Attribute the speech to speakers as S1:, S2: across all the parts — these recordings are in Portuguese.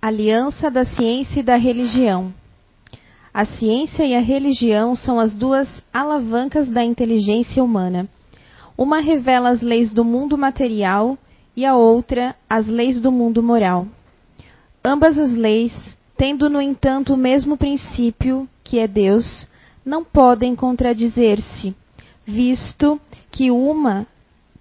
S1: Aliança da ciência e da religião. A ciência e a religião são as duas alavancas da inteligência humana. Uma revela as leis do mundo material e a outra as leis do mundo moral. Ambas as leis, tendo no entanto o mesmo princípio, que é Deus, não podem contradizer-se, visto que uma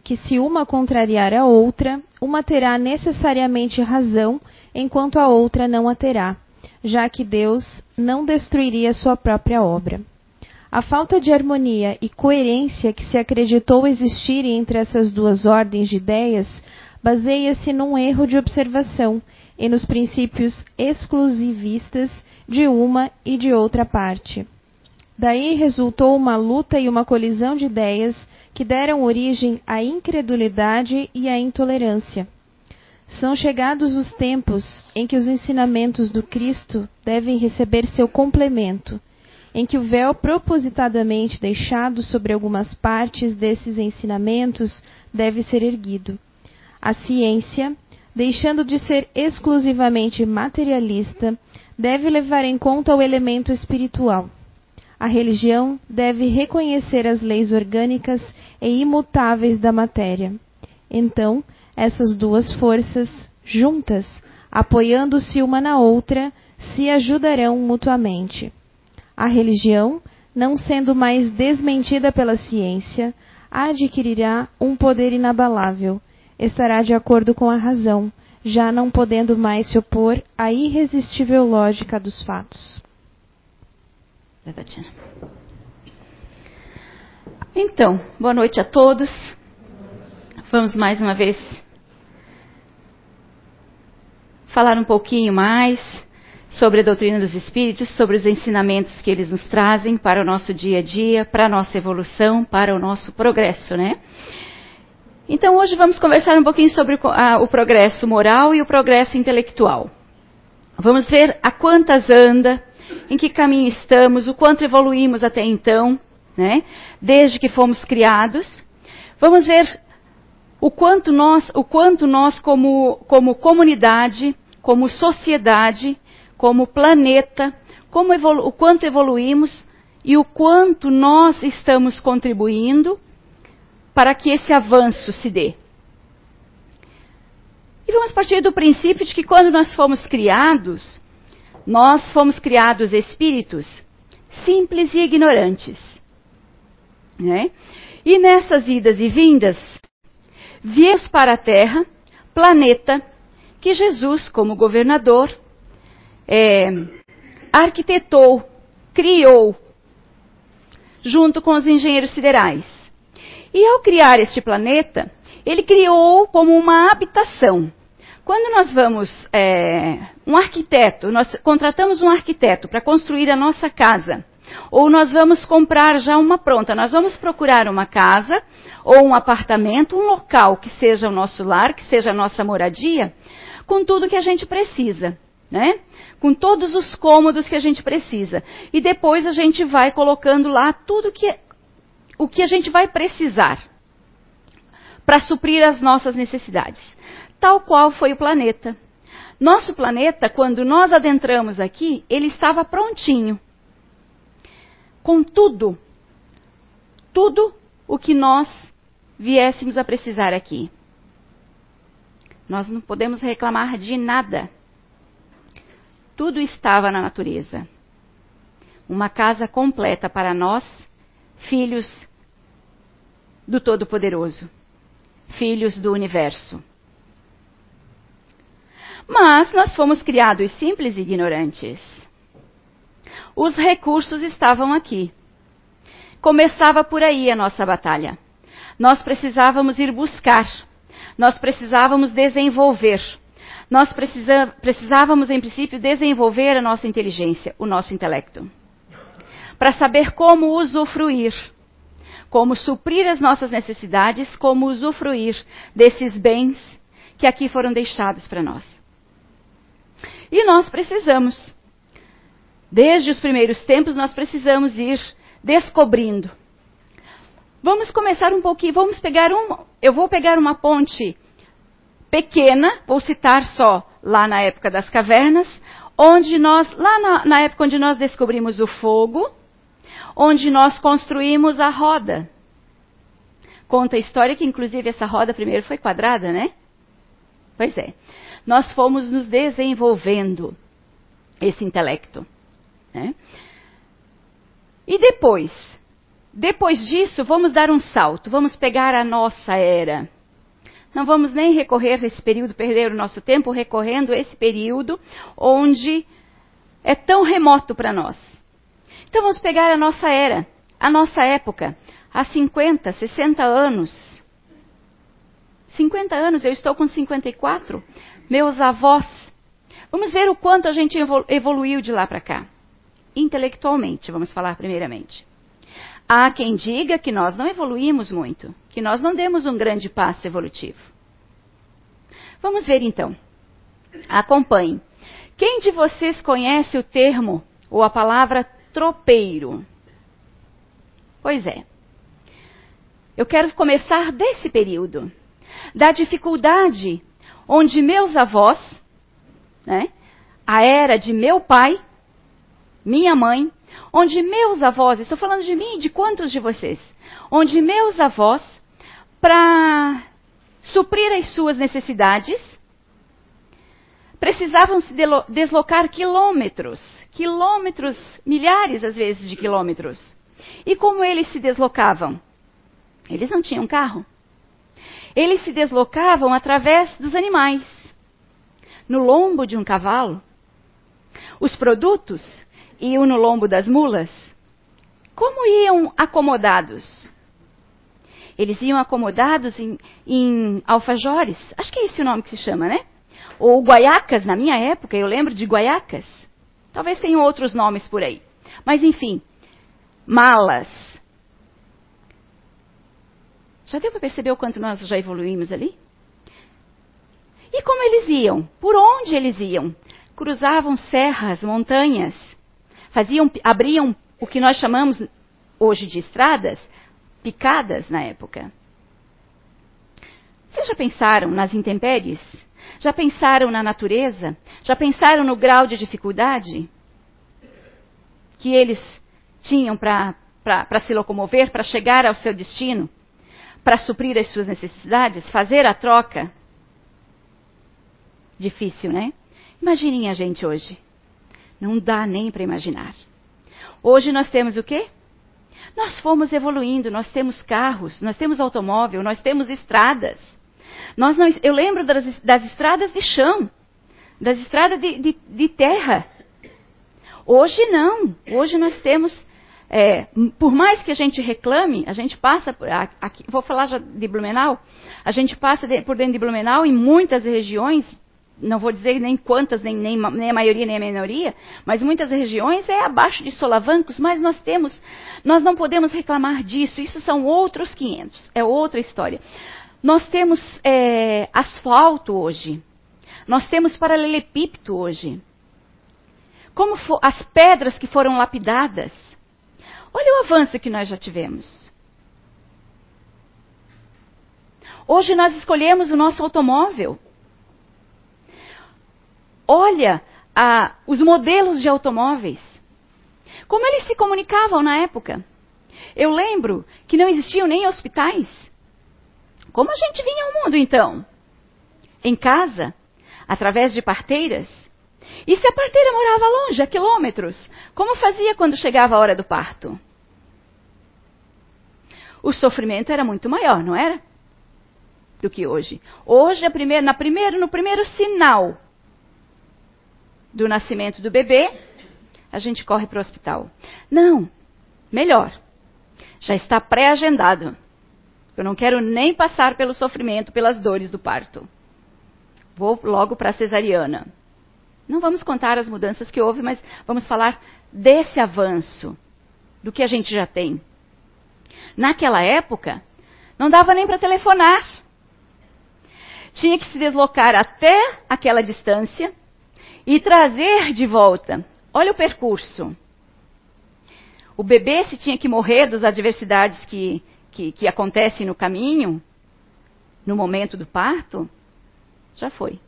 S1: que se uma contrariar a outra, uma terá necessariamente razão, enquanto a outra não a terá, já que Deus não destruiria sua própria obra. A falta de harmonia e coerência que se acreditou existir entre essas duas ordens de ideias baseia-se num erro de observação e nos princípios exclusivistas de uma e de outra parte. Daí resultou uma luta e uma colisão de ideias que deram origem à incredulidade e à intolerância. São chegados os tempos em que os ensinamentos do Cristo devem receber seu complemento, em que o véu propositadamente deixado sobre algumas partes desses ensinamentos deve ser erguido. A ciência, deixando de ser exclusivamente materialista, deve levar em conta o elemento espiritual a religião deve reconhecer as leis orgânicas e imutáveis da matéria. Então, essas duas forças, juntas, apoiando-se uma na outra, se ajudarão mutuamente. A religião, não sendo mais desmentida pela ciência, adquirirá um poder inabalável, estará de acordo com a razão, já não podendo mais se opor à irresistível lógica dos fatos.
S2: Então, boa noite a todos. Vamos mais uma vez falar um pouquinho mais sobre a doutrina dos espíritos, sobre os ensinamentos que eles nos trazem para o nosso dia a dia, para a nossa evolução, para o nosso progresso, né? Então, hoje vamos conversar um pouquinho sobre o, progresso moral e o progresso intelectual. Vamos ver a quantas anda, em que caminho estamos, o quanto evoluímos até então, né? Desde que fomos criados. Vamos ver o quanto nós, o quanto nós como, como comunidade, como sociedade, como planeta, como o quanto evoluímos e o quanto nós estamos contribuindo para que esse avanço se dê. E vamos partir do princípio de que quando nós fomos criados, nós fomos criados espíritos simples e ignorantes. Né? E nessas idas e vindas, viemos para a Terra, planeta que Jesus, como governador, é, arquitetou, criou, junto com os engenheiros siderais. E ao criar este planeta, ele criou como uma habitação quando nós vamos, é, um arquiteto, nós contratamos um arquiteto para construir a nossa casa, ou nós vamos comprar já uma pronta, nós vamos procurar uma casa ou um apartamento, um local que seja o nosso lar, que seja a nossa moradia, com tudo que a gente precisa, né? Com todos os cômodos que a gente precisa. E depois a gente vai colocando lá tudo que o que a gente vai precisar para suprir as nossas necessidades tal qual foi o planeta. Nosso planeta, quando nós adentramos aqui, ele estava prontinho. Com tudo, tudo o que nós viéssemos a precisar aqui. Nós não podemos reclamar de nada. Tudo estava na natureza. Uma casa completa para nós, filhos do Todo-Poderoso, filhos do universo. Mas nós fomos criados simples e ignorantes. Os recursos estavam aqui. Começava por aí a nossa batalha. Nós precisávamos ir buscar. Nós precisávamos desenvolver. Nós precisa, precisávamos, em princípio, desenvolver a nossa inteligência, o nosso intelecto. Para saber como usufruir, como suprir as nossas necessidades, como usufruir desses bens que aqui foram deixados para nós. E nós precisamos. Desde os primeiros tempos, nós precisamos ir descobrindo. Vamos começar um pouquinho, vamos pegar um. Eu vou pegar uma ponte pequena, vou citar só lá na época das cavernas, onde nós, lá na, na época onde nós descobrimos o fogo, onde nós construímos a roda. Conta a história que, inclusive, essa roda primeiro foi quadrada, né? Pois é. Nós fomos nos desenvolvendo esse intelecto. Né? E depois? Depois disso, vamos dar um salto, vamos pegar a nossa era. Não vamos nem recorrer a esse período, perder o nosso tempo recorrendo a esse período onde é tão remoto para nós. Então vamos pegar a nossa era, a nossa época, há 50, 60 anos. 50 anos, eu estou com 54. Meus avós. Vamos ver o quanto a gente evoluiu de lá para cá. Intelectualmente, vamos falar primeiramente. Há quem diga que nós não evoluímos muito, que nós não demos um grande passo evolutivo. Vamos ver então. Acompanhe. Quem de vocês conhece o termo ou a palavra tropeiro? Pois é. Eu quero começar desse período, da dificuldade onde meus avós, né, a era de meu pai, minha mãe, onde meus avós, estou falando de mim e de quantos de vocês, onde meus avós, para suprir as suas necessidades, precisavam se deslocar quilômetros, quilômetros, milhares às vezes de quilômetros. E como eles se deslocavam? Eles não tinham carro. Eles se deslocavam através dos animais, no lombo de um cavalo. Os produtos iam no lombo das mulas. Como iam acomodados? Eles iam acomodados em, em alfajores. Acho que é esse o nome que se chama, né? Ou guaiacas, na minha época, eu lembro de guaiacas. Talvez tenham outros nomes por aí. Mas, enfim, malas. Já deu para perceber o quanto nós já evoluímos ali? E como eles iam? Por onde eles iam? Cruzavam serras, montanhas faziam, abriam o que nós chamamos hoje de estradas, picadas na época. Vocês já pensaram nas intempéries? Já pensaram na natureza? Já pensaram no grau de dificuldade que eles tinham para se locomover, para chegar ao seu destino, para suprir as suas necessidades, fazer a troca? Difícil, né? Imaginem a gente hoje. Não dá nem para imaginar. Hoje nós temos o quê? Nós fomos evoluindo, nós temos carros, nós temos automóvel, nós temos estradas. Nós não, eu lembro das, das, estradas de chão, das estradas de, de, de terra. Hoje não. Hoje nós temos, é, por mais que a gente reclame, a gente passa, aqui, vou falar já de Blumenau, a gente passa de, por dentro de Blumenau em muitas regiões não vou dizer nem quantas, nem, nem, nem, a maioria, nem a minoria, mas muitas regiões é abaixo de solavancos, mas nós temos, nós não podemos reclamar disso, isso são outros 500, é outra história. Nós temos é, asfalto hoje, nós temos paralelepípedo hoje. Como for, as pedras que foram lapidadas. Olha o avanço que nós já tivemos. Hoje nós escolhemos o nosso automóvel olha os modelos de automóveis. Como eles se comunicavam na época? Eu lembro que não existiam nem hospitais. Como a gente vinha ao mundo então? Em casa, através de parteiras. E se a parteira morava longe, a quilômetros, como fazia quando chegava a hora do parto? O sofrimento era muito maior, não era? Do que hoje. Hoje, primeira, na primeiro, no primeiro sinal do nascimento do bebê, a gente corre para o hospital. Não, melhor. Já está pré-agendado. Eu não quero nem passar pelo sofrimento, pelas dores do parto. Vou logo para a cesariana. Não vamos contar as mudanças que houve, mas vamos falar desse avanço, do que a gente já tem. Naquela época, não dava nem para telefonar. Tinha que se deslocar até aquela distância, e trazer de volta. Olha o percurso. O bebê, se tinha que morrer das adversidades que, que, que acontecem no caminho, no momento do parto, já foi.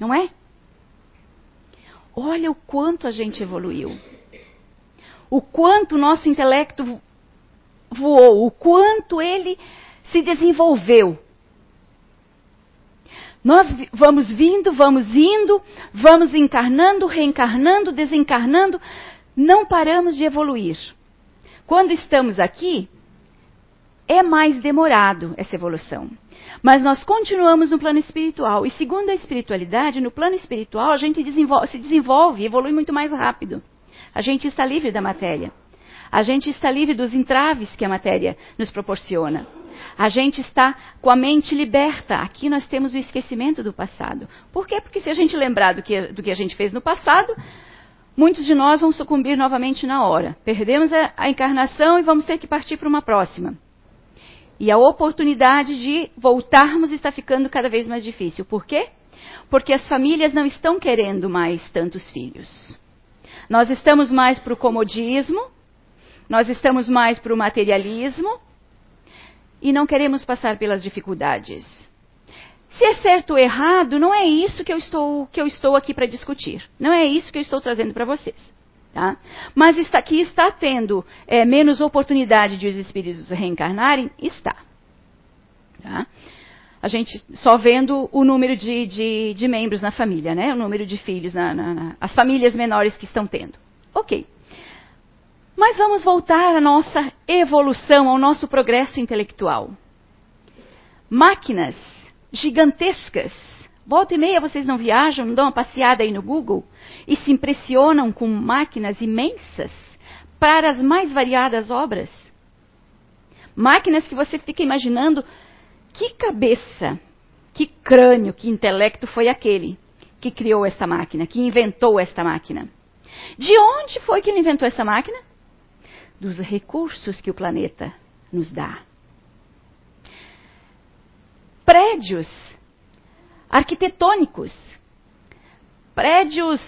S2: Não é? Olha o quanto a gente evoluiu. O quanto o nosso intelecto voou, o quanto ele se desenvolveu. Nós vamos vindo, vamos indo, vamos encarnando, reencarnando, desencarnando, não paramos de evoluir. Quando estamos aqui, é mais demorado essa evolução. Mas nós continuamos no plano espiritual. E segundo a espiritualidade, no plano espiritual, a gente desenvolve, se desenvolve, evolui muito mais rápido. A gente está livre da matéria. A gente está livre dos entraves que a matéria nos proporciona. A gente está com a mente liberta. Aqui nós temos o esquecimento do passado. Por quê? Porque se a gente lembrar do que, do que a gente fez no passado, muitos de nós vão sucumbir novamente na hora. Perdemos a, a encarnação e vamos ter que partir para uma próxima. E a oportunidade de voltarmos está ficando cada vez mais difícil. Por quê? Porque as famílias não estão querendo mais tantos filhos. Nós estamos mais para o comodismo, nós estamos mais para o materialismo e não queremos passar pelas dificuldades. Se é certo ou errado, não é isso que eu estou, que eu estou aqui para discutir. Não é isso que eu estou trazendo para vocês. Tá? Mas está, que está tendo é, menos oportunidade de os espíritos reencarnarem, está. Tá? A gente só vendo o número de, de, de, membros na família, né? o número de filhos, na, na, na, as famílias menores que estão tendo. Ok. Mas vamos voltar à nossa evolução, ao nosso progresso intelectual. Máquinas gigantescas Volta e meia vocês não viajam, não dão uma passeada aí no Google e se impressionam com máquinas imensas para as mais variadas obras? Máquinas que você fica imaginando que cabeça, que crânio, que intelecto foi aquele que criou esta máquina, que inventou esta máquina. De onde foi que ele inventou essa máquina? Dos recursos que o planeta nos dá. Prédios arquitetônicos, prédios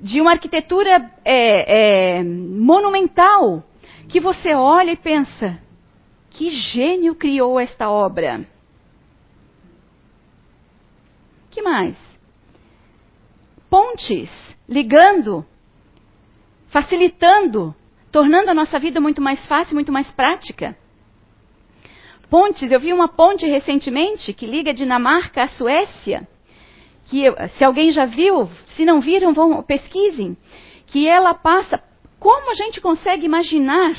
S2: de uma arquitetura é, é, monumental, que você olha e pensa: que gênio criou esta obra? Que mais? Pontes ligando, facilitando, tornando a nossa vida muito mais fácil, muito mais prática. Pontes, eu vi uma ponte recentemente que liga Dinamarca à Suécia, que se alguém já viu, se não viram, vão pesquisem, que ela passa. Como a gente consegue imaginar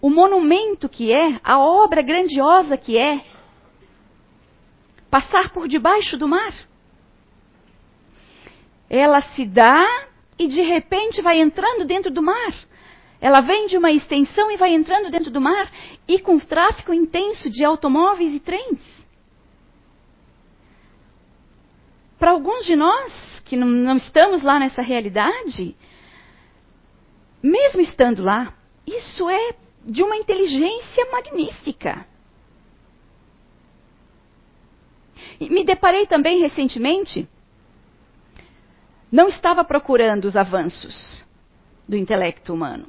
S2: o monumento que é, a obra grandiosa que é, passar por debaixo do mar? Ela se dá e de repente vai entrando dentro do mar. Ela vem de uma extensão e vai entrando dentro do mar e com tráfego intenso de automóveis e trens. Para alguns de nós que não, não estamos lá nessa realidade, mesmo estando lá, isso é de uma inteligência magnífica. E me deparei também recentemente, não estava procurando os avanços do intelecto humano.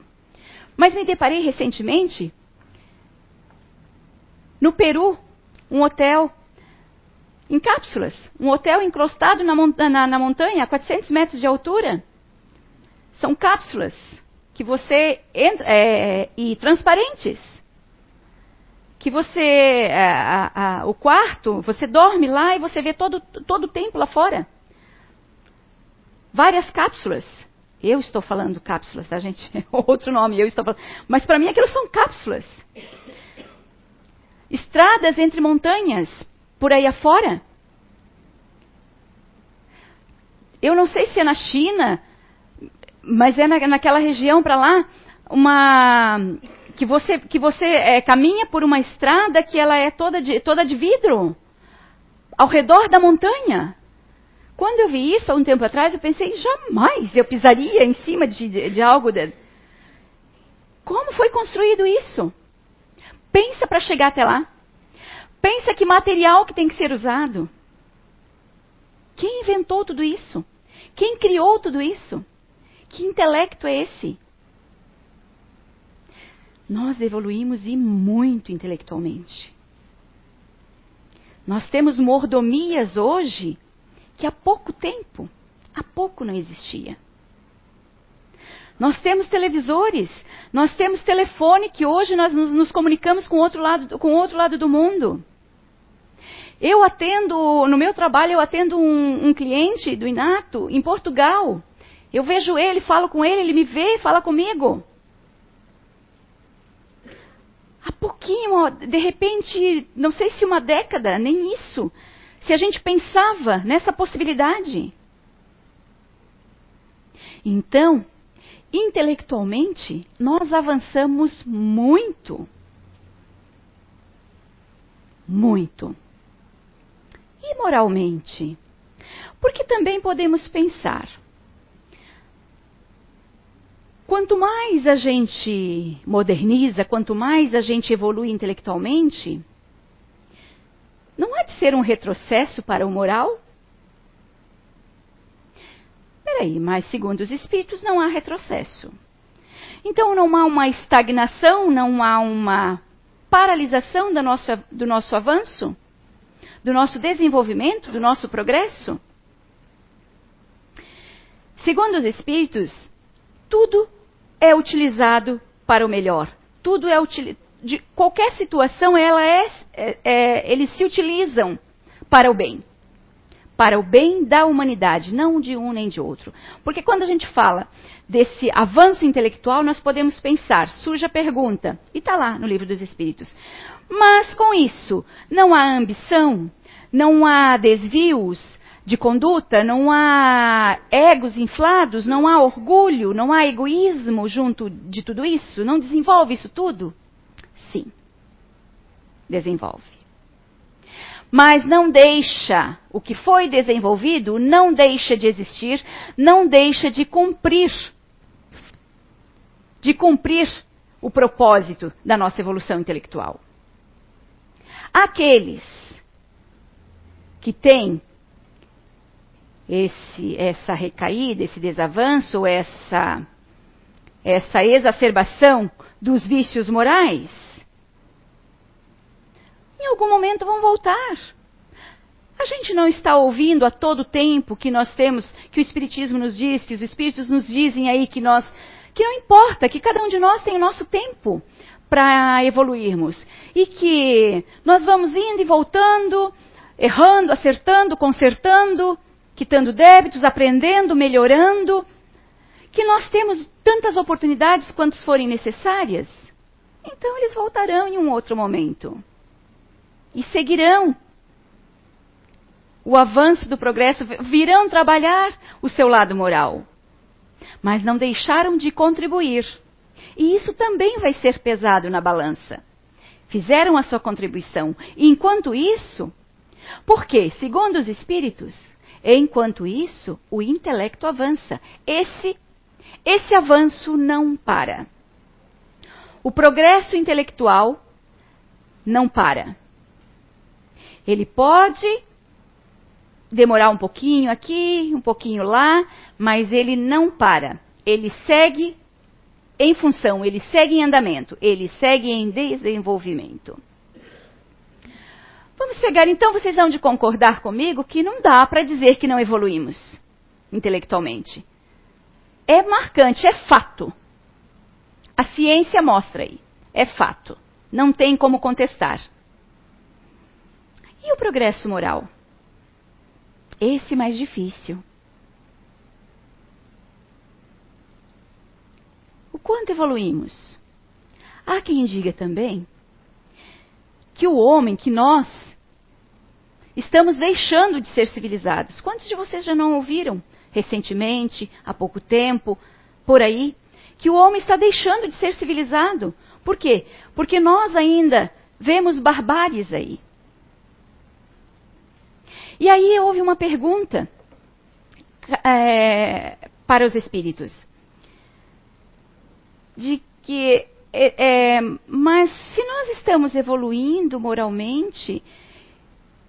S2: Mas me deparei recentemente no Peru, um hotel em cápsulas, um hotel encrostado na, na, na montanha, a 400 metros de altura. São cápsulas que você entra é, e transparentes, que você é, a, a, o quarto, você dorme lá e você vê todo todo o tempo lá fora. Várias cápsulas eu estou falando cápsulas, tá, gente? Outro nome, eu estou falando. Mas para mim aquilo são cápsulas. Estradas entre montanhas, por aí afora. Eu não sei se é na China, mas é na, naquela região para lá, uma que você que você é, caminha por uma estrada que ela é toda de, toda de vidro ao redor da montanha. Quando eu vi isso há um tempo atrás, eu pensei, jamais eu pisaria em cima de, de, de algo. De... Como foi construído isso? Pensa para chegar até lá. Pensa que material que tem que ser usado. Quem inventou tudo isso? Quem criou tudo isso? Que intelecto é esse? Nós evoluímos e muito intelectualmente. Nós temos mordomias hoje que há pouco tempo, há pouco não existia. Nós temos televisores, nós temos telefone que hoje nós nos, nos comunicamos com outro lado, com outro lado do mundo. Eu atendo, no meu trabalho, eu atendo um, um cliente do Inato em Portugal. Eu vejo ele, falo com ele, ele me vê e fala comigo. Há pouquinho, de repente, não sei se uma década, nem isso, se a gente pensava nessa possibilidade. Então, intelectualmente, nós avançamos muito. Muito. E moralmente? Porque também podemos pensar. Quanto mais a gente moderniza, quanto mais a gente evolui intelectualmente, não há de ser um retrocesso para o moral? Peraí, mas segundo os espíritos não há retrocesso. Então não há uma estagnação, não há uma paralisação do nosso, do nosso avanço, do nosso desenvolvimento, do nosso progresso? Segundo os espíritos, tudo é utilizado para o melhor. Tudo é de qualquer situação, ela é, é, é, eles se utilizam para o bem para o bem da humanidade, não de um nem de outro. Porque quando a gente fala desse avanço intelectual, nós podemos pensar, surge a pergunta, e está lá no livro dos Espíritos. Mas com isso, não há ambição, não há desvios de conduta, não há egos inflados, não há orgulho, não há egoísmo junto de tudo isso? Não desenvolve isso tudo? Desenvolve mas não deixa o que foi desenvolvido, não deixa de existir, não deixa de cumprir de cumprir o propósito da nossa evolução intelectual. Aqueles que têm esse, essa recaída, esse desavanço, essa, essa exacerbação dos vícios morais, em algum momento vão voltar. A gente não está ouvindo a todo tempo que nós temos, que o Espiritismo nos diz, que os Espíritos nos dizem aí que nós, que não importa, que cada um de nós tem o nosso tempo para evoluirmos. E que nós vamos indo e voltando, errando, acertando, consertando, quitando débitos, aprendendo, melhorando. Que nós temos tantas oportunidades quantas forem necessárias. Então eles voltarão em um outro momento e seguirão o avanço do progresso, virão trabalhar o seu lado moral. Mas não deixaram de contribuir. E isso também vai ser pesado na balança. Fizeram a sua contribuição. E enquanto isso, porque, segundo os espíritos, enquanto isso, o intelecto avança. Esse, esse avanço não para. O progresso intelectual não para. Ele pode demorar um pouquinho aqui, um pouquinho lá, mas ele não para. Ele segue em função, ele segue em andamento, ele segue em desenvolvimento. Vamos pegar então, vocês vão de concordar comigo que não dá para dizer que não evoluímos intelectualmente. É marcante, é fato. A ciência mostra aí. É fato. Não tem como contestar. E o progresso moral? Esse mais difícil. O quanto evoluímos? Há quem diga também que o homem, que nós, estamos deixando de ser civilizados. Quantos de vocês já não ouviram recentemente, há pouco tempo, por aí, que o homem está deixando de ser civilizado? Por quê? Porque nós ainda vemos barbáries aí. E aí houve uma pergunta é, para os espíritos. De que, é, é, mas se nós estamos evoluindo moralmente,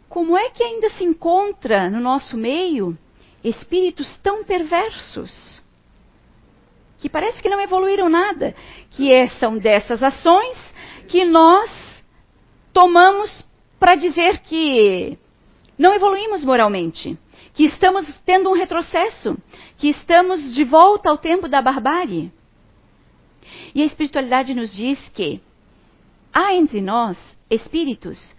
S2: como é que ainda se encontra no nosso meio espíritos tão perversos? Que parece que não evoluíram nada, que é, são dessas ações que nós tomamos para dizer que não evoluímos moralmente, que estamos tendo um retrocesso, que estamos de volta ao tempo da barbárie. E a espiritualidade nos diz que há entre nós espíritos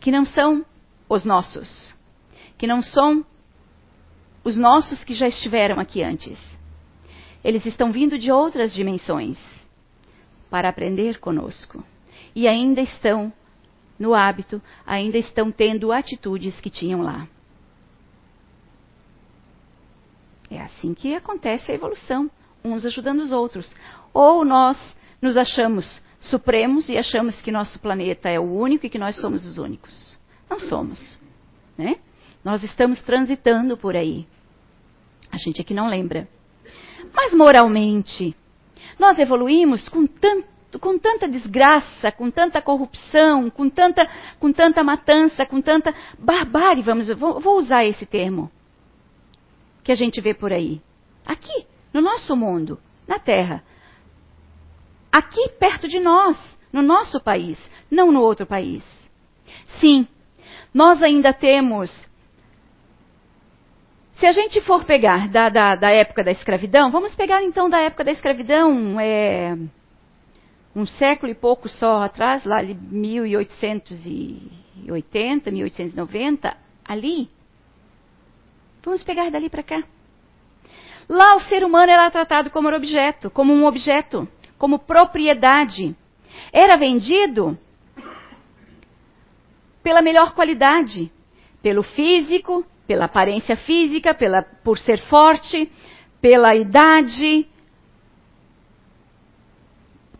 S2: que não são os nossos, que não são os nossos que já estiveram aqui antes. Eles estão vindo de outras dimensões para aprender conosco e ainda estão no hábito, ainda estão tendo atitudes que tinham lá. É assim que acontece a evolução, uns ajudando os outros. Ou nós nos achamos supremos e achamos que nosso planeta é o único e que nós somos os únicos. Não somos. Né? Nós estamos transitando por aí. A gente aqui não lembra. Mas moralmente, nós evoluímos com tanto com tanta desgraça, com tanta corrupção, com tanta, com tanta matança, com tanta barbárie, vamos, vou, usar esse termo, que a gente vê por aí. Aqui, no nosso mundo, na Terra. Aqui perto de nós, no nosso país, não no outro país. Sim, nós ainda temos. Se a gente for pegar da, da, da época da escravidão, vamos pegar então da época da escravidão, é, um século e pouco só atrás, lá de 1880, 1890, ali. Vamos pegar dali para cá. Lá o ser humano era tratado como objeto, como um objeto, como propriedade. Era vendido pela melhor qualidade, pelo físico, pela aparência física, pela, por ser forte, pela idade,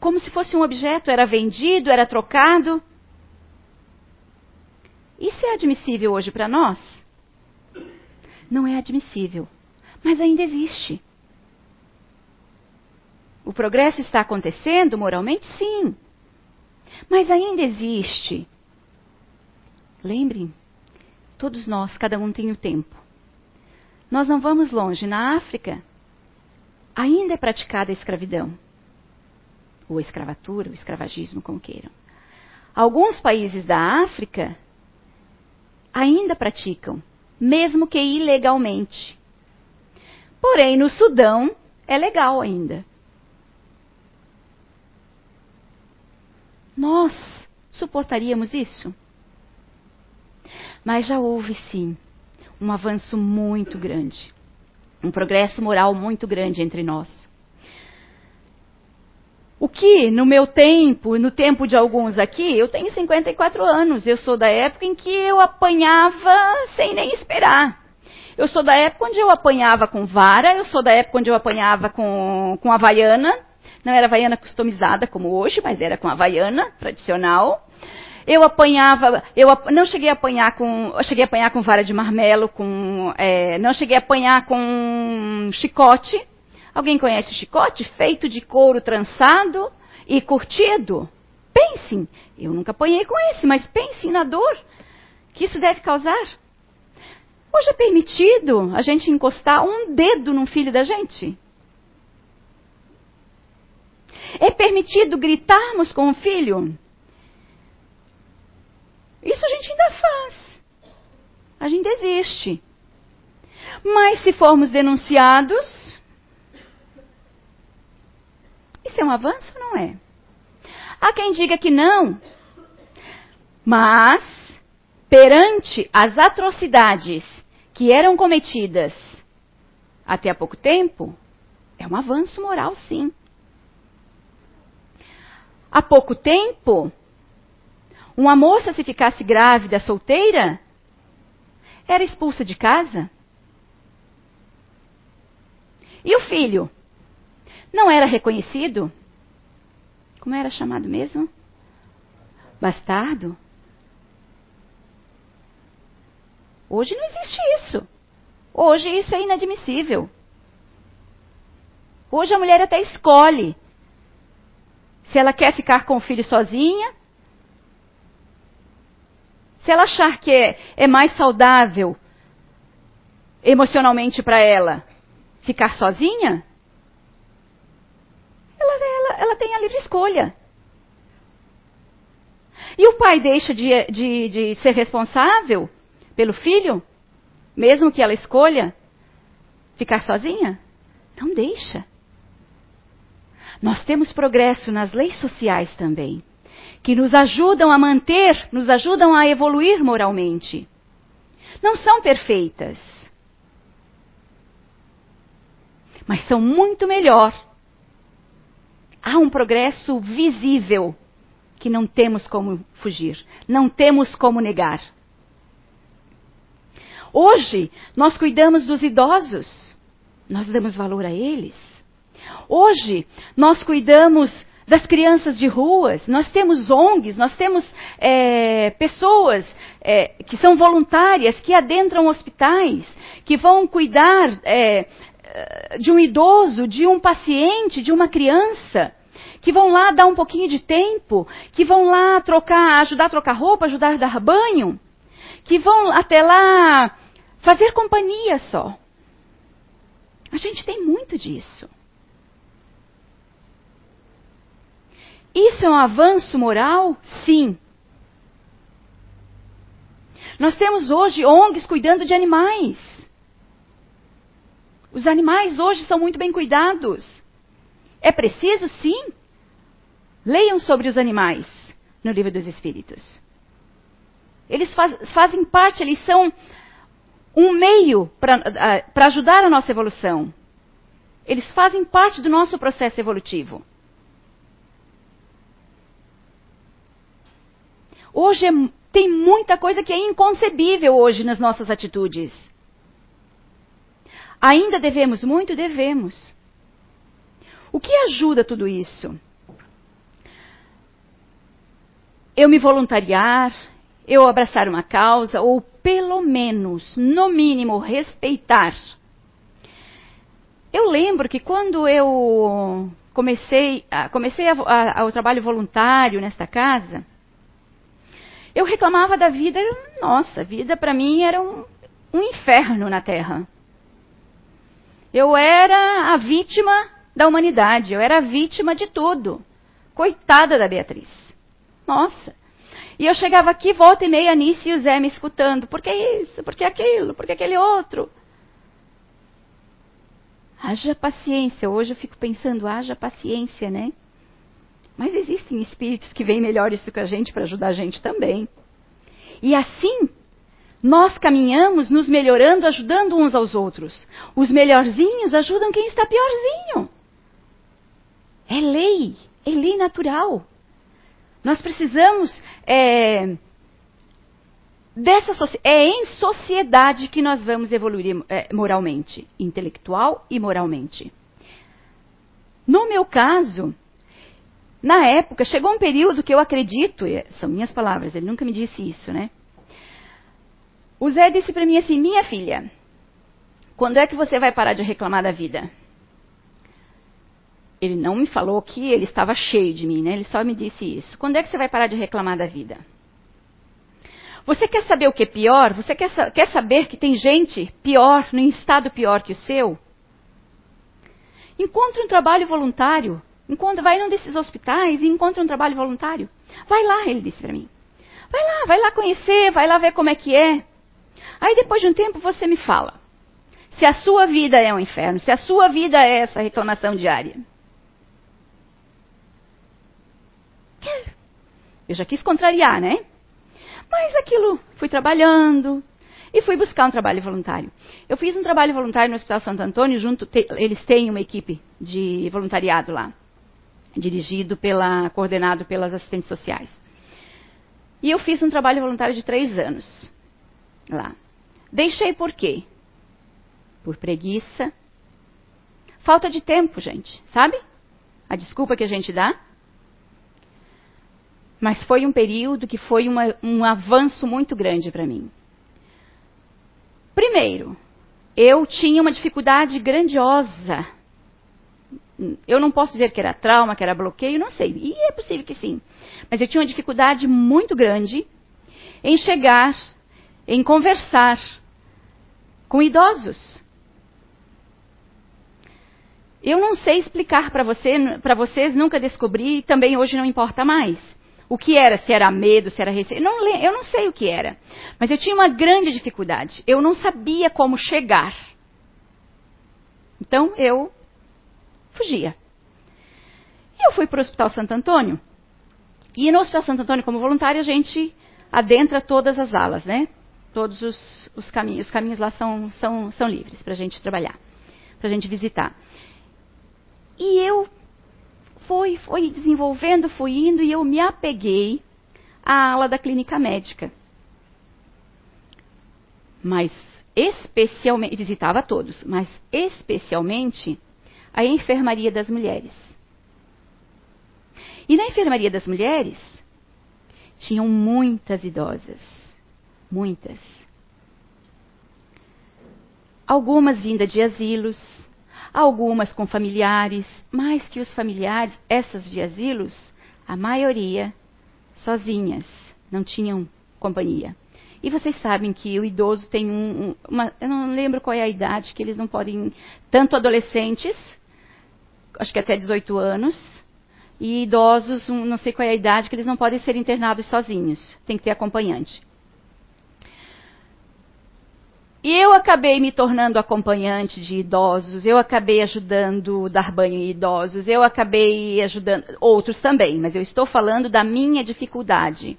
S2: como se fosse um objeto, era vendido, era trocado. Isso é admissível hoje para nós? Não é admissível, mas ainda existe. O progresso está acontecendo moralmente? Sim. Mas ainda existe. Lembrem, todos nós, cada um tem o tempo. Nós não vamos longe. Na África, ainda é praticada a escravidão ou a escravatura, o escravagismo, como queiram. Alguns países da África ainda praticam, mesmo que ilegalmente. Porém, no Sudão é legal ainda. Nós suportaríamos isso? Mas já houve sim um avanço muito grande, um progresso moral muito grande entre nós. O que, no meu tempo, no tempo de alguns aqui, eu tenho 54 anos, eu sou da época em que eu apanhava sem nem esperar. Eu sou da época onde eu apanhava com vara, eu sou da época onde eu apanhava com, com havaiana. Não era havaiana customizada como hoje, mas era com havaiana tradicional. Eu apanhava, eu não cheguei a apanhar com, eu cheguei a apanhar com vara de marmelo, com, é, não cheguei a apanhar com chicote, Alguém conhece o chicote? Feito de couro trançado e curtido? Pensem, eu nunca apanhei com esse, mas pensem na dor que isso deve causar. Hoje é permitido a gente encostar um dedo num filho da gente? É permitido gritarmos com o filho? Isso a gente ainda faz. A gente existe. Mas se formos denunciados, isso é um avanço ou não é? Há quem diga que não. Mas, perante as atrocidades que eram cometidas até há pouco tempo, é um avanço moral, sim. Há pouco tempo, uma moça, se ficasse grávida, solteira, era expulsa de casa. E o filho? Não era reconhecido. Como era chamado mesmo? Bastardo? Hoje não existe isso. Hoje isso é inadmissível. Hoje a mulher até escolhe se ela quer ficar com o filho sozinha, se ela achar que é, é mais saudável emocionalmente para ela ficar sozinha, ela, ela, ela tem a livre escolha. E o pai deixa de, de, de ser responsável pelo filho, mesmo que ela escolha ficar sozinha? Não deixa. Nós temos progresso nas leis sociais também, que nos ajudam a manter, nos ajudam a evoluir moralmente. Não são perfeitas, mas são muito melhor. Há um progresso visível que não temos como fugir, não temos como negar. Hoje, nós cuidamos dos idosos, nós damos valor a eles. Hoje, nós cuidamos das crianças de ruas, nós temos ONGs, nós temos é, pessoas é, que são voluntárias, que adentram hospitais, que vão cuidar é, de um idoso, de um paciente, de uma criança, que vão lá dar um pouquinho de tempo, que vão lá trocar, ajudar a trocar roupa, ajudar a dar banho, que vão até lá fazer companhia só. A gente tem muito disso. Isso é um avanço moral? Sim. Nós temos hoje ONGs cuidando de animais. Os animais hoje são muito bem cuidados. É preciso, sim. Leiam sobre os animais no Livro dos Espíritos. Eles faz, fazem parte, eles são um meio para ajudar a nossa evolução. Eles fazem parte do nosso processo evolutivo. Hoje é, tem muita coisa que é inconcebível hoje nas nossas atitudes. Ainda devemos muito? Devemos. O que ajuda tudo isso? Eu me voluntariar, eu abraçar uma causa, ou pelo menos, no mínimo, respeitar. Eu lembro que quando eu comecei, comecei a, a, o trabalho voluntário nesta casa, eu reclamava da vida, nossa, a vida para mim era um, um inferno na Terra. Eu era a vítima da humanidade, eu era a vítima de tudo. Coitada da Beatriz. Nossa. E eu chegava aqui, volta e meia, Nice e o Zé me escutando. Por que isso? Por que aquilo? Por que aquele outro? Haja paciência. Hoje eu fico pensando, haja paciência, né? Mas existem espíritos que vêm melhores do que a gente para ajudar a gente também. E assim, nós caminhamos nos melhorando, ajudando uns aos outros. Os melhorzinhos ajudam quem está piorzinho. É lei, é lei natural. Nós precisamos é, dessa é em sociedade que nós vamos evoluir é, moralmente, intelectual e moralmente. No meu caso, na época, chegou um período que eu acredito, são minhas palavras, ele nunca me disse isso, né? O Zé disse para mim assim: Minha filha, quando é que você vai parar de reclamar da vida? Ele não me falou que ele estava cheio de mim, né? Ele só me disse isso. Quando é que você vai parar de reclamar da vida? Você quer saber o que é pior? Você quer, quer saber que tem gente pior, num estado pior que o seu? Encontre um trabalho voluntário. Vai num desses hospitais e encontra um trabalho voluntário. Vai lá, ele disse para mim. Vai lá, vai lá conhecer, vai lá ver como é que é. Aí depois de um tempo você me fala. Se a sua vida é um inferno, se a sua vida é essa reclamação diária. Eu já quis contrariar, né? Mas aquilo, fui trabalhando e fui buscar um trabalho voluntário. Eu fiz um trabalho voluntário no Hospital Santo Antônio, junto, te, eles têm uma equipe de voluntariado lá dirigido pela, coordenado pelas assistentes sociais. E eu fiz um trabalho voluntário de três anos lá. Deixei por quê? Por preguiça. Falta de tempo, gente, sabe? A desculpa que a gente dá. Mas foi um período que foi uma, um avanço muito grande para mim. Primeiro, eu tinha uma dificuldade grandiosa eu não posso dizer que era trauma, que era bloqueio, não sei. E é possível que sim. Mas eu tinha uma dificuldade muito grande em chegar, em conversar com idosos. Eu não sei explicar para você, vocês, nunca descobri, e também hoje não importa mais. o que era, se era medo, se era receio. Não, eu não sei o que era. Mas eu tinha uma grande dificuldade. Eu não sabia como chegar. Então eu fugia. E eu fui para o Hospital Santo Antônio. E no Hospital Santo Antônio, como voluntária, a gente adentra todas as alas, né? Todos os, os caminhos. Os caminhos lá são, são, são livres para a gente trabalhar, para a gente visitar. E eu fui, fui desenvolvendo, fui indo e eu me apeguei à ala da clínica médica. Mas especialmente, visitava todos, mas especialmente a enfermaria das mulheres. E na enfermaria das mulheres tinham muitas idosas, muitas. Algumas vindas de asilos, algumas com familiares, mais que os familiares, essas de asilos, a maioria sozinhas, não tinham companhia. E vocês sabem que o idoso tem um, uma. Eu não lembro qual é a idade que eles não podem. Tanto adolescentes, acho que até 18 anos, e idosos, um, não sei qual é a idade, que eles não podem ser internados sozinhos. Tem que ter acompanhante. E eu acabei me tornando acompanhante de idosos, eu acabei ajudando dar banho em idosos, eu acabei ajudando outros também, mas eu estou falando da minha dificuldade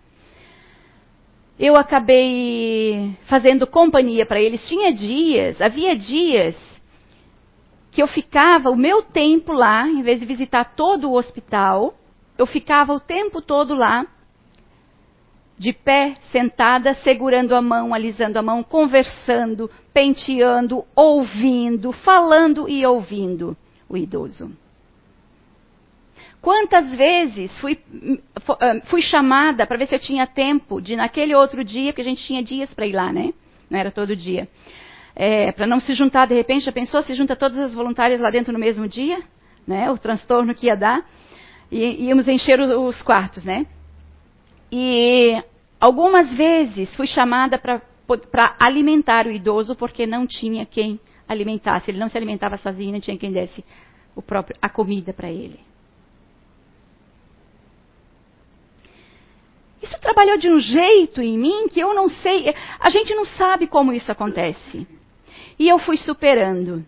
S2: eu acabei fazendo companhia para eles. Tinha dias, havia dias que eu ficava o meu tempo lá, em vez de visitar todo o hospital, eu ficava o tempo todo lá, de pé, sentada, segurando a mão, alisando a mão, conversando, penteando, ouvindo, falando e ouvindo o idoso. Quantas vezes fui, ah, fui chamada para ver se eu tinha tempo de naquele outro dia, porque a gente tinha dias para ir lá, né? Não era todo dia. É, para não se juntar de repente, já pensou se junta todas as voluntárias lá dentro no mesmo dia? Né? O transtorno que ia dar. E íamos encher os quartos, né? E algumas vezes fui chamada para alimentar o idoso porque não tinha quem alimentasse. Ele não se alimentava sozinho, não tinha quem desse próprio, a comida para ele. Isso trabalhou de um jeito em mim que eu não sei. A gente não sabe como isso acontece. E eu fui superando.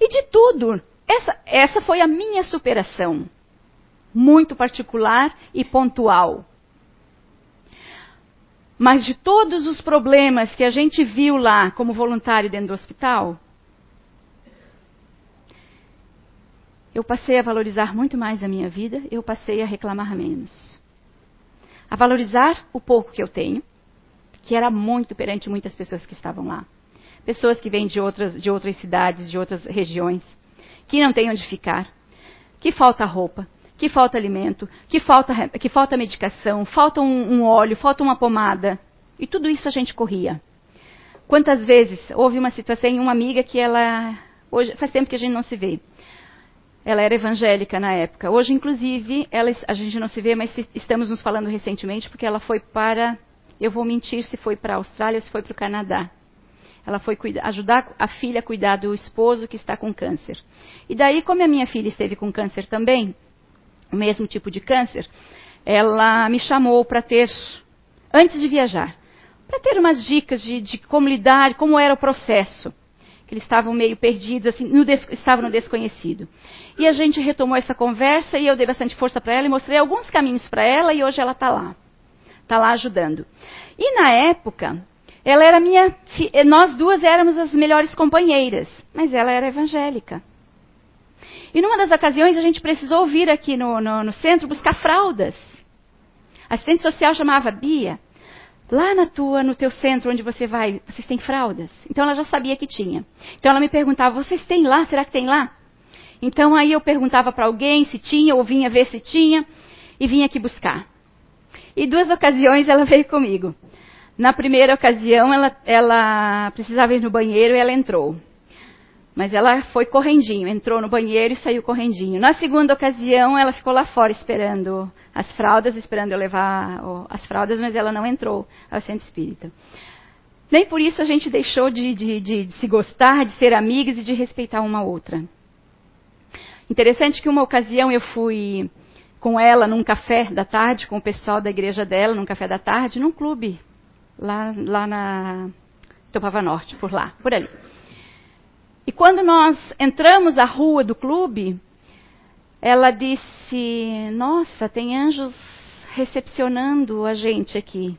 S2: E de tudo, essa, essa foi a minha superação. Muito particular e pontual. Mas de todos os problemas que a gente viu lá como voluntário dentro do hospital, eu passei a valorizar muito mais a minha vida, eu passei a reclamar menos a valorizar o pouco que eu tenho, que era muito perante muitas pessoas que estavam lá. Pessoas que vêm de outras, de outras cidades, de outras regiões, que não têm onde ficar, que falta roupa, que falta alimento, que falta, que falta medicação, falta um, um óleo, falta uma pomada. E tudo isso a gente corria. Quantas vezes houve uma situação em uma amiga que ela. Hoje, faz tempo que a gente não se vê. Ela era evangélica na época. Hoje, inclusive, ela, a gente não se vê, mas estamos nos falando recentemente porque ela foi para. Eu vou mentir se foi para a Austrália ou se foi para o Canadá. Ela foi ajudar a filha a cuidar do esposo que está com câncer. E daí, como a minha filha esteve com câncer também, o mesmo tipo de câncer, ela me chamou para ter, antes de viajar, para ter umas dicas de, de como lidar, como era o processo que eles estavam meio perdidos, assim, no estavam no desconhecido. E a gente retomou essa conversa e eu dei bastante força para ela e mostrei alguns caminhos para ela e hoje ela está lá. Está lá ajudando. E na época, ela era minha. Nós duas éramos as melhores companheiras, mas ela era evangélica. E numa das ocasiões a gente precisou vir aqui no, no, no centro buscar fraldas. A assistente social chamava Bia. Lá na tua, no teu centro onde você vai, vocês têm fraldas? Então ela já sabia que tinha. Então ela me perguntava: vocês têm lá? Será que tem lá? Então aí eu perguntava para alguém se tinha, ou vinha ver se tinha, e vinha aqui buscar. E duas ocasiões ela veio comigo. Na primeira ocasião ela, ela precisava ir no banheiro e ela entrou. Mas ela foi correndinho, entrou no banheiro e saiu correndinho. Na segunda ocasião, ela ficou lá fora esperando as fraldas, esperando eu levar as fraldas, mas ela não entrou ao centro espírita. Nem por isso a gente deixou de, de, de, de se gostar, de ser amigas e de respeitar uma outra. Interessante que uma ocasião eu fui com ela num café da tarde, com o pessoal da igreja dela, num café da tarde, num clube, lá, lá na Topava Norte, por lá, por ali. E quando nós entramos a rua do clube, ela disse: Nossa, tem anjos recepcionando a gente aqui.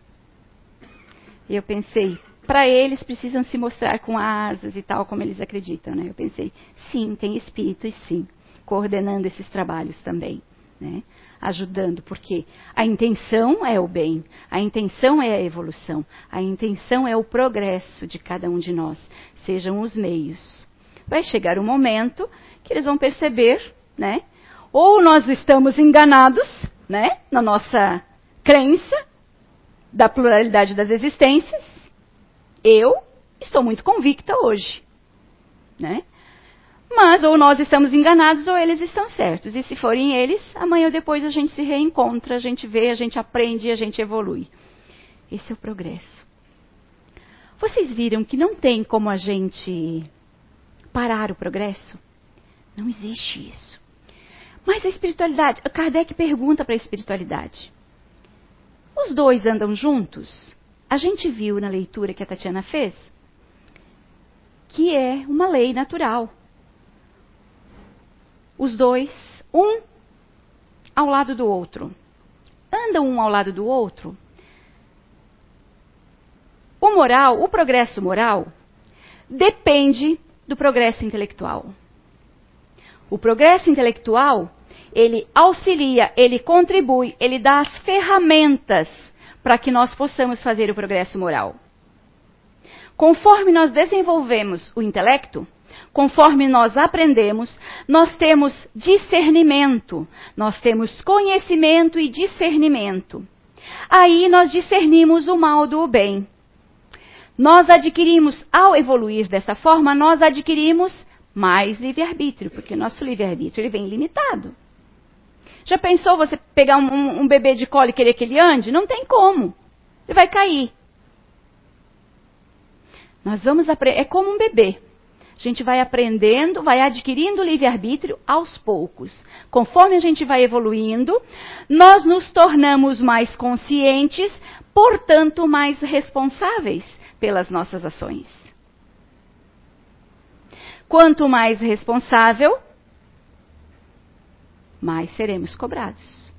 S2: E eu pensei, para eles precisam se mostrar com asas e tal, como eles acreditam, né? Eu pensei, sim, tem espíritos, sim, coordenando esses trabalhos também né? ajudando, porque a intenção é o bem, a intenção é a evolução, a intenção é o progresso de cada um de nós, sejam os meios. Vai chegar um momento que eles vão perceber, né? Ou nós estamos enganados, né, na nossa crença da pluralidade das existências. Eu estou muito convicta hoje, né? Mas ou nós estamos enganados ou eles estão certos. E se forem eles, amanhã ou depois a gente se reencontra, a gente vê, a gente aprende a gente evolui. Esse é o progresso. Vocês viram que não tem como a gente parar o progresso? Não existe isso. Mas a espiritualidade, Kardec pergunta para a espiritualidade: os dois andam juntos? A gente viu na leitura que a Tatiana fez que é uma lei natural os dois, um ao lado do outro. Andam um ao lado do outro. O moral, o progresso moral, depende do progresso intelectual. O progresso intelectual, ele auxilia, ele contribui, ele dá as ferramentas para que nós possamos fazer o progresso moral. Conforme nós desenvolvemos o intelecto, conforme nós aprendemos, nós temos discernimento, nós temos conhecimento e discernimento. Aí nós discernimos o mal do bem. Nós adquirimos, ao evoluir dessa forma, nós adquirimos mais livre-arbítrio, porque nosso livre-arbítrio vem limitado. Já pensou você pegar um, um, um bebê de colo e querer que ele ande? Não tem como. Ele vai cair. Nós vamos aprender. É como um bebê. A gente vai aprendendo, vai adquirindo livre-arbítrio aos poucos. Conforme a gente vai evoluindo, nós nos tornamos mais conscientes, portanto, mais responsáveis pelas nossas ações. Quanto mais responsável, mais seremos cobrados.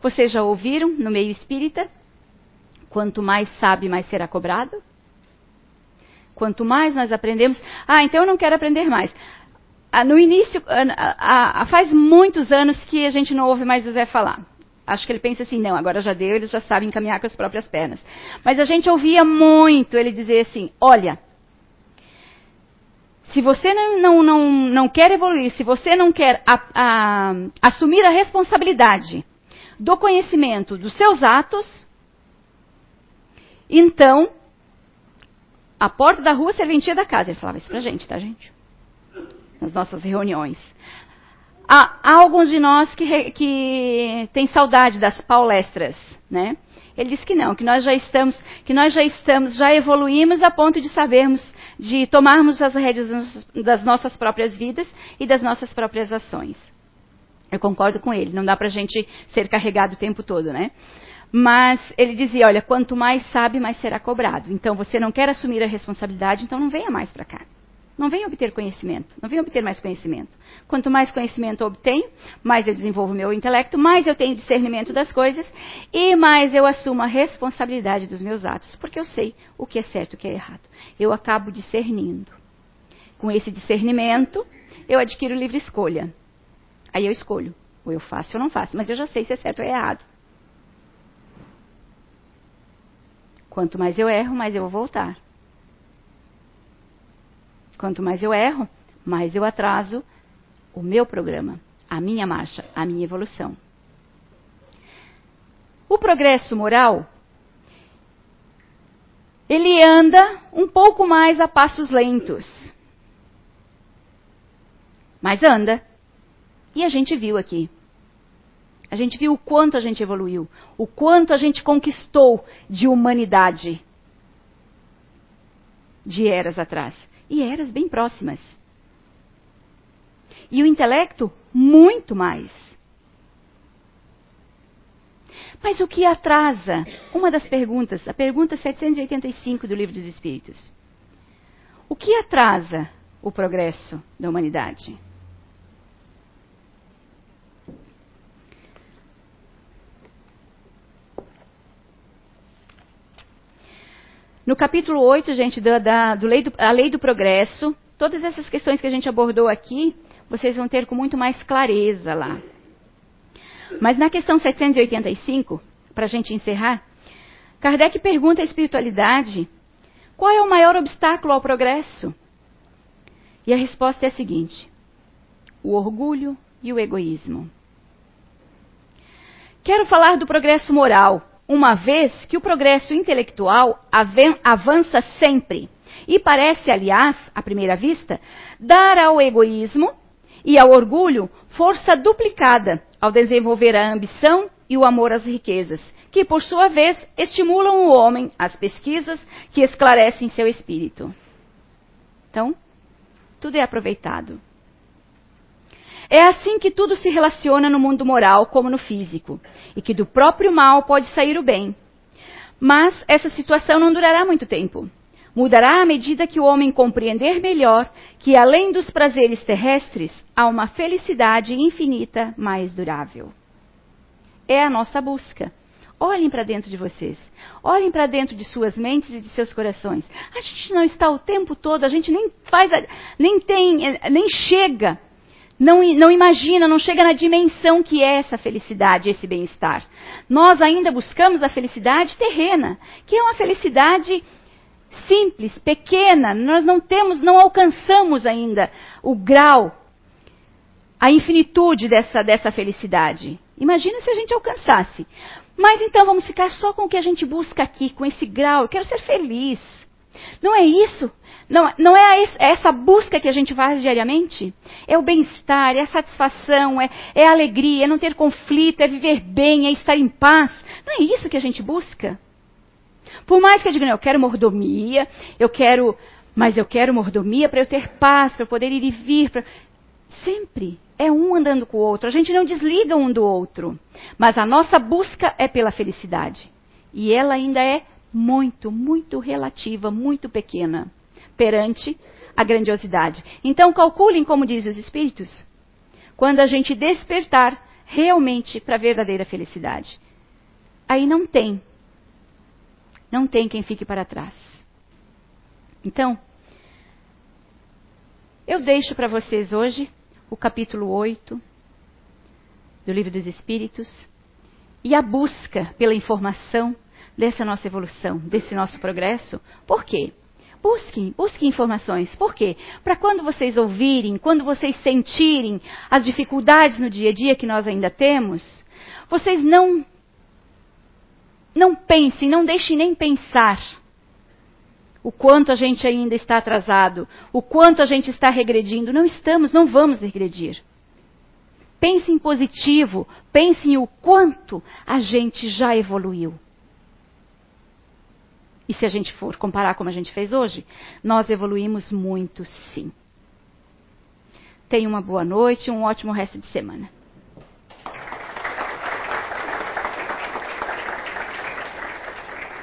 S2: Vocês já ouviram no meio espírita? Quanto mais sabe, mais será cobrado? Quanto mais nós aprendemos, ah, então eu não quero aprender mais. Ah, no início, ah, ah, faz muitos anos que a gente não ouve mais o Zé falar. Acho que ele pensa assim, não, agora já deu, eles já sabem caminhar com as próprias pernas. Mas a gente ouvia muito ele dizer assim, olha, se você não, não, não, não quer evoluir, se você não quer a, a, assumir a responsabilidade do conhecimento dos seus atos, então a porta da rua, serventia da casa. Ele falava isso pra gente, tá, gente? Nas nossas reuniões. Há, há alguns de nós que, que têm saudade das palestras, né? Ele disse que não, que nós já estamos, que nós já estamos, já evoluímos a ponto de sabermos, de tomarmos as rédeas das nossas próprias vidas e das nossas próprias ações. Eu concordo com ele, não dá pra gente ser carregado o tempo todo, né? Mas ele dizia: olha, quanto mais sabe, mais será cobrado. Então você não quer assumir a responsabilidade, então não venha mais para cá. Não venha obter conhecimento, não venha obter mais conhecimento. Quanto mais conhecimento eu obtenho, mais eu desenvolvo meu intelecto, mais eu tenho discernimento das coisas e mais eu assumo a responsabilidade dos meus atos, porque eu sei o que é certo e o que é errado. Eu acabo discernindo. Com esse discernimento, eu adquiro livre escolha. Aí eu escolho, ou eu faço ou não faço, mas eu já sei se é certo ou é errado. Quanto mais eu erro, mais eu vou voltar. Quanto mais eu erro, mais eu atraso o meu programa, a minha marcha, a minha evolução. O progresso moral, ele anda um pouco mais a passos lentos. Mas anda. E a gente viu aqui. A gente viu o quanto a gente evoluiu, o quanto a gente conquistou de humanidade de eras atrás e eras bem próximas. E o intelecto, muito mais. Mas o que atrasa? Uma das perguntas, a pergunta 785 do Livro dos Espíritos. O que atrasa o progresso da humanidade? No capítulo 8, gente, da, da do lei do, a lei do progresso, todas essas questões que a gente abordou aqui, vocês vão ter com muito mais clareza lá. Mas na questão 785, para a gente encerrar, Kardec pergunta à espiritualidade qual é o maior obstáculo ao progresso? E a resposta é a seguinte: o orgulho e o egoísmo. Quero falar do progresso moral, uma vez que o progresso intelectual avança sempre e parece, aliás, à primeira vista, dar ao egoísmo e ao orgulho força duplicada ao desenvolver a ambição e o amor às riquezas, que, por sua vez, estimulam o homem às pesquisas que esclarecem seu espírito. Então, tudo é aproveitado. É assim que tudo se relaciona no mundo moral como no físico, e que do próprio mal pode sair o bem. Mas essa situação não durará muito tempo. Mudará à medida que o homem compreender melhor que, além dos prazeres terrestres, há uma felicidade infinita mais durável. É a nossa busca. Olhem para dentro de vocês. Olhem para dentro de suas mentes e de seus corações. A gente não está o tempo todo, a gente nem faz, nem tem, nem chega não, não imagina, não chega na dimensão que é essa felicidade, esse bem-estar. Nós ainda buscamos a felicidade terrena, que é uma felicidade simples, pequena. Nós não temos, não alcançamos ainda o grau, a infinitude dessa, dessa felicidade. Imagina se a gente alcançasse. Mas então vamos ficar só com o que a gente busca aqui, com esse grau. Eu quero ser feliz. Não é isso. Não, não é, é essa busca que a gente faz diariamente? É o bem-estar, é a satisfação, é, é a alegria, é não ter conflito, é viver bem, é estar em paz. Não é isso que a gente busca? Por mais que eu diga, não, eu quero mordomia, eu quero, mas eu quero mordomia para eu ter paz, para eu poder ir e vir. Pra... Sempre é um andando com o outro. A gente não desliga um do outro. Mas a nossa busca é pela felicidade. E ela ainda é muito, muito relativa, muito pequena perante a grandiosidade. Então, calculem como dizem os espíritos, quando a gente despertar realmente para a verdadeira felicidade. Aí não tem, não tem quem fique para trás. Então, eu deixo para vocês hoje o capítulo 8 do Livro dos Espíritos e a busca pela informação dessa nossa evolução, desse nosso progresso. Por quê? Busquem, busquem informações. Por quê? Para quando vocês ouvirem, quando vocês sentirem as dificuldades no dia a dia que nós ainda temos, vocês não não pensem, não deixem nem pensar o quanto a gente ainda está atrasado, o quanto a gente está regredindo. Não estamos, não vamos regredir. Pense em positivo, pense em o quanto a gente já evoluiu. E se a gente for comparar como a gente fez hoje, nós evoluímos muito, sim. Tenha uma boa noite um ótimo resto de semana.